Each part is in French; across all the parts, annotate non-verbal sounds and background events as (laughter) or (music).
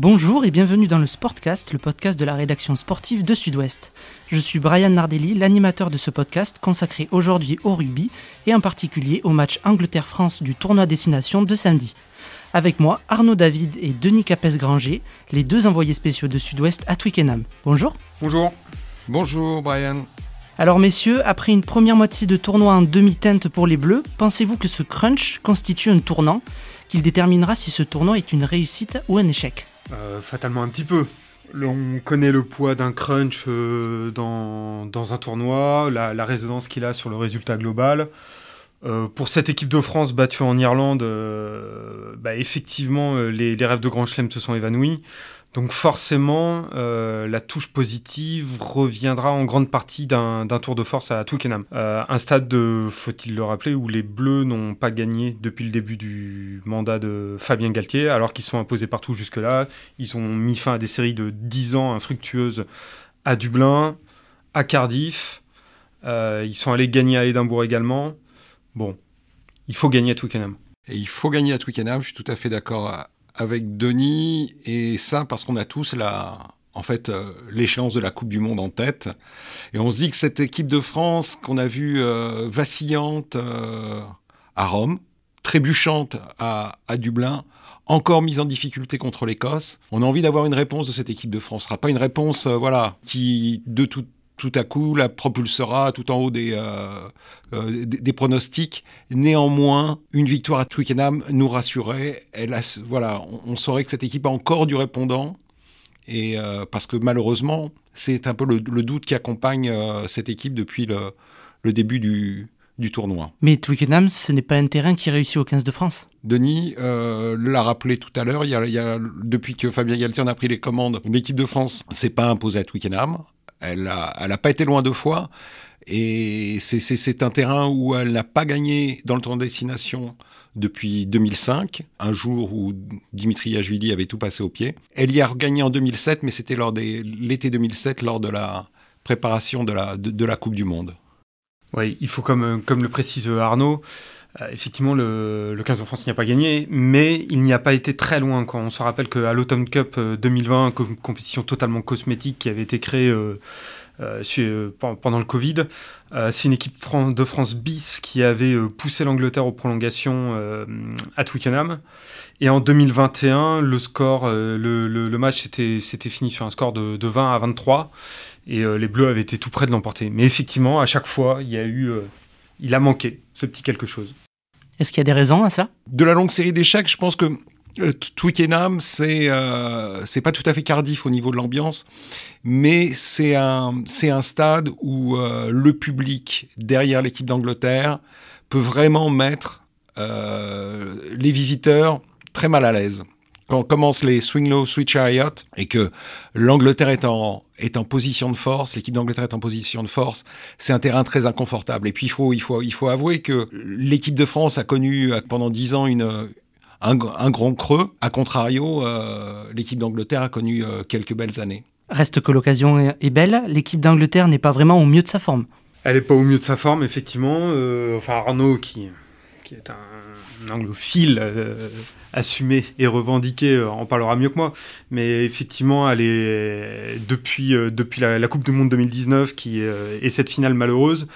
Bonjour et bienvenue dans le Sportcast, le podcast de la rédaction sportive de Sud-Ouest. Je suis Brian Nardelli, l'animateur de ce podcast consacré aujourd'hui au rugby et en particulier au match Angleterre-France du tournoi destination de samedi. Avec moi, Arnaud David et Denis Capes-Granger, les deux envoyés spéciaux de Sud-Ouest à Twickenham. Bonjour. Bonjour. Bonjour Brian. Alors messieurs, après une première moitié de tournoi en demi-teinte pour les Bleus, pensez-vous que ce crunch constitue un tournant qu'il déterminera si ce tournoi est une réussite ou un échec? Euh, fatalement un petit peu. On connaît le poids d'un crunch euh, dans, dans, un tournoi, la, résonance qu'il a sur le résultat global. Euh, pour cette équipe de France battue en Irlande, bah, effectivement, les, les, rêves de Grand Chelem se sont évanouis. Donc forcément, euh, la touche positive reviendra en grande partie d'un tour de force à Twickenham. Euh, un stade, faut-il le rappeler, où les Bleus n'ont pas gagné depuis le début du mandat de Fabien Galtier, alors qu'ils sont imposés partout jusque-là. Ils ont mis fin à des séries de 10 ans infructueuses à Dublin, à Cardiff. Euh, ils sont allés gagner à Édimbourg également. Bon, il faut gagner à Twickenham. Et il faut gagner à Twickenham, je suis tout à fait d'accord avec Denis, et ça parce qu'on a tous la, en fait, euh, l'échéance de la Coupe du Monde en tête. Et on se dit que cette équipe de France qu'on a vue euh, vacillante euh, à Rome, trébuchante à, à, Dublin, encore mise en difficulté contre l'Écosse, on a envie d'avoir une réponse de cette équipe de France. Ce sera pas une réponse, voilà, qui de toute tout à coup la propulsera tout en haut des, euh, euh, des, pronostics. Néanmoins, une victoire à Twickenham nous rassurait. Elle voilà, on, saurait que cette équipe a encore du répondant. Et euh, parce que malheureusement, c'est un peu le, doute qui accompagne cette équipe depuis le, le début du, du tournoi. Mais Twickenham, ce n'est pas un terrain qui réussit au 15 de France. Denis l'a rappelé tout à l'heure, il, il y a, depuis que Fabien Galtier en a pris les commandes, l'équipe de France s'est pas imposée à Twickenham. Elle n'a pas été loin deux fois. Et c'est un terrain où elle n'a pas gagné dans le tour de destination depuis 2005, un jour où Dimitri Yajvili avait tout passé au pied. Elle y a regagné en 2007, mais c'était lors de l'été 2007, lors de la préparation de la, de, la Coupe du Monde. Oui, il faut, comme, comme le précise Arnaud, effectivement, le, le, 15 de France n'y a pas gagné, mais il n'y a pas été très loin. Quand on se rappelle qu'à l'Autumn Cup 2020, euh, compétition totalement cosmétique qui avait été créée euh, pendant le Covid, c'est une équipe de France bis qui avait poussé l'Angleterre aux prolongations à Twickenham. Et en 2021, le score, le, match s'était fini sur un score de, de 20 à 23 et les Bleus avaient été tout près de l'emporter. Mais effectivement, à chaque fois, il a manqué ce petit quelque chose. Est-ce qu'il y a des raisons à ça? De la longue série d'échecs, je pense que euh, Twickenham, c'est euh, pas tout à fait Cardiff au niveau de l'ambiance, mais c'est un stade où euh, le public derrière l'équipe d'Angleterre peut vraiment mettre les visiteurs très mal à l'aise quand commencent les swing low, switch chariot, et que l'Angleterre est en, est en position de force, l'équipe d'Angleterre est en position de force, c'est un terrain très inconfortable. Et puis il faut, il faut, il faut avouer que l'équipe de France a connu pendant dix ans une, un, grand creux. A contrario, euh, l'équipe d'Angleterre a connu euh, quelques belles années. Reste que l'occasion est belle, l'équipe d'Angleterre n'est pas vraiment au mieux de sa forme. Elle n'est pas au mieux de sa forme, effectivement. Euh, enfin, Arnaud, qui, qui est un anglophile euh, assumé et revendiqué, euh, en parlera mieux que moi. Mais effectivement, elle est, depuis, euh, depuis la, Coupe du Monde 2019 qui est cette finale malheureuse,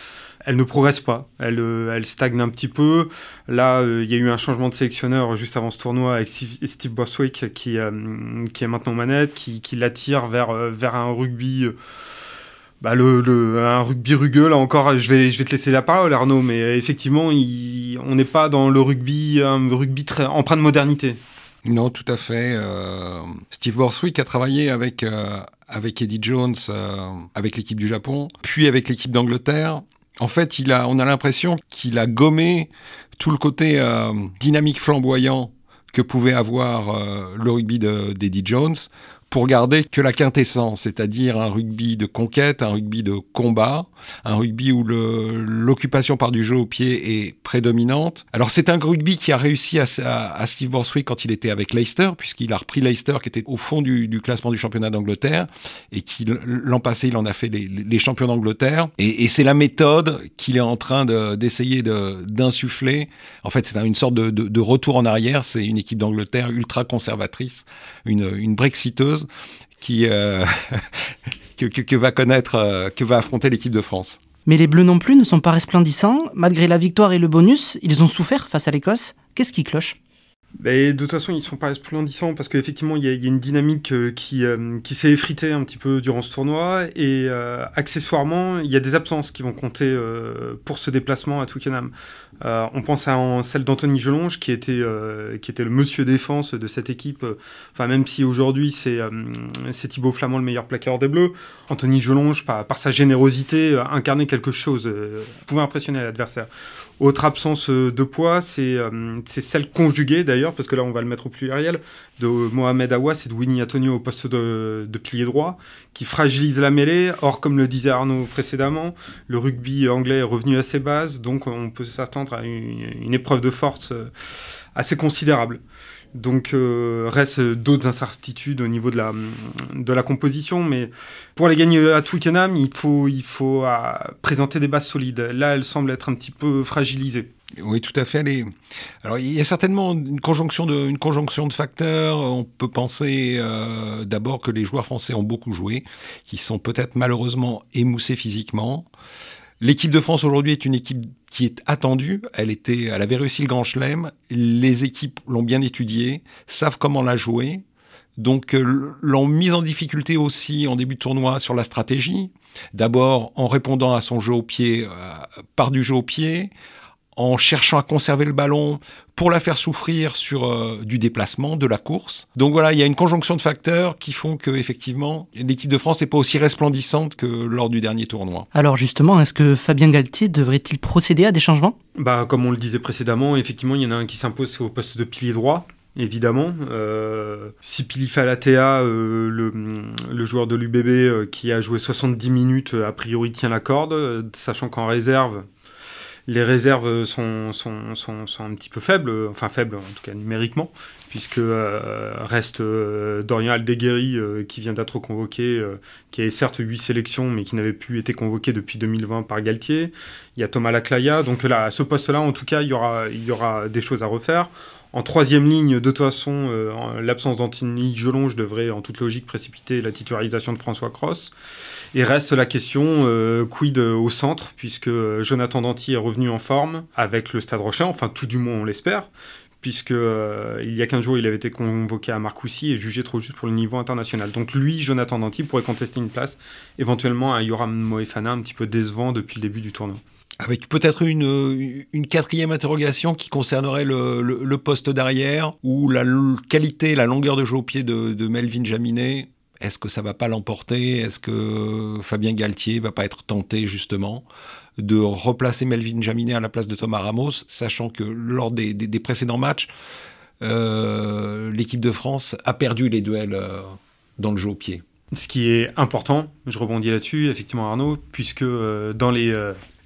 elle ne progresse pas, elle, elle stagne un petit peu. Là, il y a eu un changement de sélectionneur juste avant ce tournoi avec Steve, Boswick qui, est maintenant manette, qui, qui l'attire vers, vers un rugby bah le, un rugby rugueux, là encore, je vais, je vais te laisser la parole, Arnaud, mais effectivement, on n'est pas dans le rugby, un rugby très empreint de modernité. Non, tout à fait. Euh, Steve Borswick a travaillé avec, euh, avec Eddie Jones, euh, avec l'équipe du Japon, puis avec l'équipe d'Angleterre. En fait, il a, on a l'impression qu'il a gommé tout le côté dynamique flamboyant que pouvait avoir le rugby d'Eddie Jones pour garder que la quintessence, c'est-à-dire un rugby de conquête, un rugby de combat, un rugby où l'occupation par du jeu au pied est prédominante. Alors c'est un rugby qui a réussi à, Steve Borswick quand il était avec Leicester, puisqu'il a repris Leicester qui était au fond du, classement du championnat d'Angleterre, et qui l'an passé il en a fait les, champions d'Angleterre. Et, c'est la méthode qu'il est en train d'essayer de, d'insuffler. En fait c'est une sorte de, retour en arrière, c'est une équipe d'Angleterre ultra conservatrice, une brexiteuse qui, euh, (laughs) que, va connaître, euh, que va affronter l'équipe de France. Mais les Bleus non plus ne sont pas resplendissants. Malgré la victoire et le bonus, ils ont souffert face à l'Écosse. Qu'est-ce qui cloche? De toute façon, ils sont pas resplendissants parce qu'effectivement, il y, a une dynamique euh, qui, euh, qui s'est effritée un petit peu durant ce tournoi. Et euh, accessoirement, il y a des absences qui vont compter pour ce déplacement à Twickenham. on pense à celle d'Anthony Gelonge, qui était, qui était le monsieur défense de cette équipe. Enfin, même si aujourd'hui, c'est Thibaut Flamand le meilleur plaqueur des Bleus, Anthony Gelonge, par, par sa générosité, incarnait quelque chose, pouvait impressionner l'adversaire. Autre absence de poids, c'est celle conjuguée d'ailleurs, parce que là on va le mettre au pluriel, de Mohamed Awas et de Winnie Antonio au poste de, pilier droit, qui fragilise la mêlée. Or, comme le disait Arnaud précédemment, le rugby anglais est revenu à ses bases, donc on peut s'attendre à une, épreuve de force euh, assez considérable. Donc euh, reste d'autres incertitudes au niveau de la, de la composition, mais pour les gagner à Twickenham, il faut, il faut euh, présenter des bases solides. Là, elles semblent être un petit peu fragilisées. Oui, tout à fait. Alors, il y a certainement une conjonction de, une conjonction de facteurs. On peut penser euh, d'abord que les joueurs français ont beaucoup joué, qui sont peut-être malheureusement émoussés physiquement. L'équipe de France aujourd'hui est une équipe qui est attendue. Elle était, elle avait réussi le Grand Chelem. Les équipes l'ont bien étudiée, savent comment la jouer. Donc euh, l'ont mise en difficulté aussi en début de tournoi sur la stratégie. D'abord en répondant à son jeu au pied euh, par du jeu au pied, en cherchant à conserver le ballon pour la faire souffrir sur euh, du déplacement, de la course. Donc voilà, il y a une conjonction de facteurs qui font que effectivement l'équipe de France n'est pas aussi resplendissante que lors du dernier tournoi. Alors justement, est-ce que Fabien Galtier devrait-il procéder à des changements? Bah comme on le disait précédemment, effectivement, il y en a un qui s'impose au poste de pilier droit. Évidemment, euh, si Pilifalatea, euh, le, le, joueur de l'UBB euh, qui a joué 70 minutes, a priori tient la corde, sachant qu'en réserve, les réserves sont, sont, sont, un petit peu faibles, enfin faibles en tout cas numériquement, puisque euh, reste euh, Dorian Aldeguerri euh, qui vient d'être convoqué, qui a certes 8 sélections mais qui n'avait plus été convoqué depuis 2020 par Galtier. Il y a Thomas Laclaya, donc là, à ce poste-là en tout cas il y aura, il y aura des choses à refaire. En troisième ligne, de toute façon, l'absence d'Anthony je devrait en toute logique précipiter la titularisation de François Cross. Et reste la question euh, quid au centre, puisque Jonathan Danty est revenu en forme avec le Stade Rochet, enfin tout du moins on l'espère, puisque euh, il y a 15 jours il avait été convoqué à Marcoussis et jugé trop juste pour le niveau international. Donc lui, Jonathan Danty, pourrait contester une place, éventuellement un Yoram Moefana un petit peu décevant depuis le début du tournoi. Avec peut-être une, une, quatrième interrogation qui concernerait le, poste d'arrière, ou la qualité, la longueur de jeu au pied de, de Melvin Jaminet. Est-ce que ça va pas l'emporter? Est-ce que Fabien Galtier va pas être tenté justement de replacer Melvin Jaminet à la place de Thomas Ramos, sachant que lors des, précédents matchs, euh, l'équipe de France a perdu les duels euh, dans le jeu au pied? Ce qui est important, je rebondis là-dessus, effectivement Arnaud, puisque euh, dans les,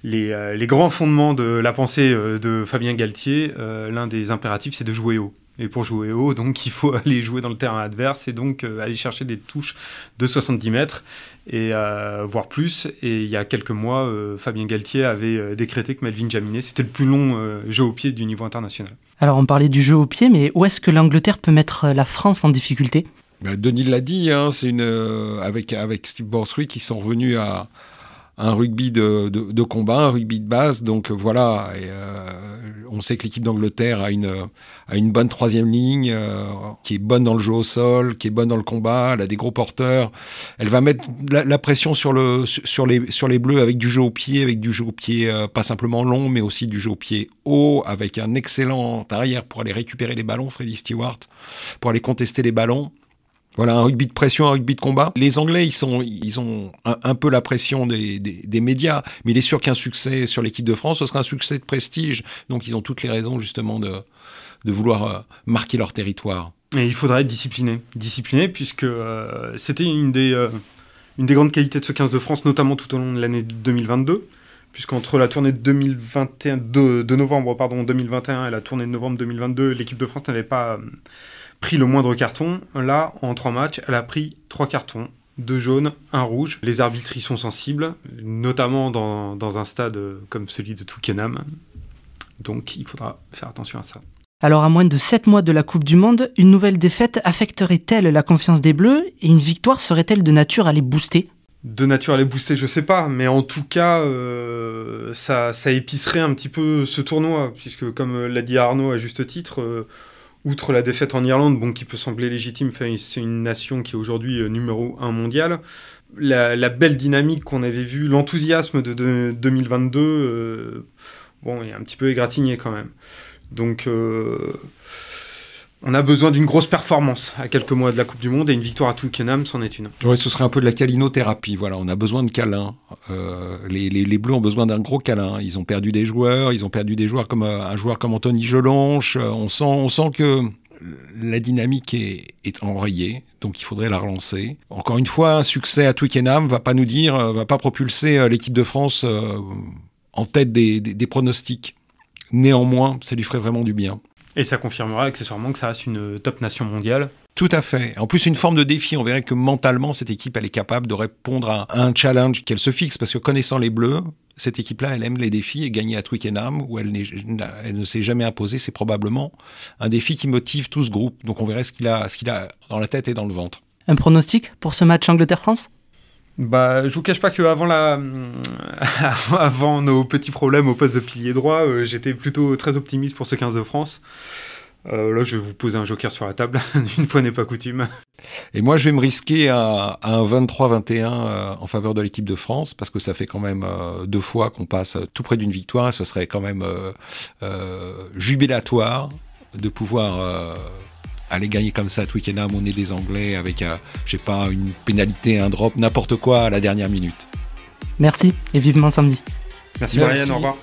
les, les, grands fondements de la pensée de Fabien Galtier, l'un des impératifs c'est de jouer haut. Et pour jouer haut, donc il faut (laughs) aller jouer dans le terrain adverse et donc euh, aller chercher des touches de 70 mètres et euh, voire plus. Et il y a quelques mois, euh, Fabien Galtier avait décrété que Melvin Jaminet c'était le plus long jeu au pied du niveau international. Alors on parlait du jeu au pied, mais où est-ce que l'Angleterre peut mettre la France en difficulté? Ben, Denis l'a dit, hein, c'est une avec avec Steve Borswick qui sont revenus à un rugby de, de, combat, un rugby de base. Donc voilà, et, on sait que l'équipe d'Angleterre a une, a une bonne troisième ligne, euh, qui est bonne dans le jeu au sol, qui est bonne dans le combat, elle a des gros porteurs. Elle va mettre la, pression sur, le, sur, les, sur les Bleus avec du jeu au pied, avec du jeu au pied euh, pas simplement long, mais aussi du jeu au pied haut, avec un excellent arrière pour aller récupérer les ballons, Freddy Stewart, pour aller contester les ballons. Voilà, un rugby de pression, un rugby de combat. Les Anglais, ils, sont, ils ont un, peu la pression des, des, médias, mais il est sûr qu'un succès sur l'équipe de France, ce sera un succès de prestige. Donc ils ont toutes les raisons justement de, de vouloir euh, marquer leur territoire. Et il faudra être discipliné. Discipliné, puisque euh, c'était une des, euh, une des grandes qualités de ce 15 de France, notamment tout au long de l'année 2022 puisqu'entre la tournée de 2021 de, novembre pardon 2021 et la tournée de novembre 2022, l'équipe de France n'avait pas pris le moindre carton. Là, en trois matchs, elle a pris trois cartons. Deux jaunes, un rouge. Les arbitres y sont sensibles, notamment dans, dans un stade comme celui de Twickenham. Donc il faudra faire attention à ça. Alors à moins de 7 mois de la Coupe du Monde, une nouvelle défaite affecterait-elle la confiance des Bleus et une victoire serait-elle de nature à les booster? De nature à les booster, je sais pas, mais en tout cas, euh, ça, ça, épicerait un petit peu ce tournoi, puisque comme l'a dit Arnaud à juste titre, euh, outre la défaite en Irlande, bon, qui peut sembler légitime, c'est une nation qui est aujourd'hui euh, numéro 1 mondial. La, belle dynamique qu'on avait vue, l'enthousiasme de, 2022, euh, est un petit peu égratigné quand même. Donc, euh, on a besoin d'une grosse performance à quelques mois de la Coupe du Monde et une victoire à Twickenham, c'en est une. Oui, ce serait un peu de la calinothérapie. Voilà, on a besoin de câlins. Euh, les, Bleus ont besoin d'un gros câlin. Ils ont perdu des joueurs, ils ont perdu des joueurs comme euh, un joueur comme Anthony Jelonche. Euh, on sent, on sent que la dynamique est, enrayée, donc il faudrait la relancer. Encore une fois, un succès à Twickenham va pas nous dire, va pas propulser l'équipe de France en tête des pronostics. Néanmoins, ça lui ferait vraiment du bien. Et ça confirmera accessoirement que ça reste une top nation mondiale. Tout à fait. En plus, une forme de défi. On verrait que mentalement, cette équipe, elle est capable de répondre à un challenge qu'elle se fixe. Parce que connaissant les Bleus, cette équipe-là, elle aime les défis et gagner à Twickenham, où elle, elle ne s'est jamais imposée, c'est probablement un défi qui motive tout ce groupe. Donc on verrait ce qu'il a, ce qu'il a dans la tête et dans le ventre. Un pronostic pour ce match Angleterre-France? Bah, je vous cache pas que avant la, (laughs) avant nos petits problèmes au poste de pilier droit, euh, j'étais plutôt très optimiste pour ce 15 de France. Euh, là, je vais vous poser un joker sur la table. (laughs) Une fois n'est pas coutume. Et moi, je vais me risquer à, un 23-21 euh, en faveur de l'équipe de France, parce que ça fait quand même deux fois qu'on passe tout près d'une victoire. Et ce serait quand même jubilatoire de pouvoir aller gagner comme ça à Twickenham, on est des Anglais avec, euh, je sais pas, une pénalité, un drop, n'importe quoi à la dernière minute. Merci et vivement samedi. Merci, Merci. Brian, au revoir.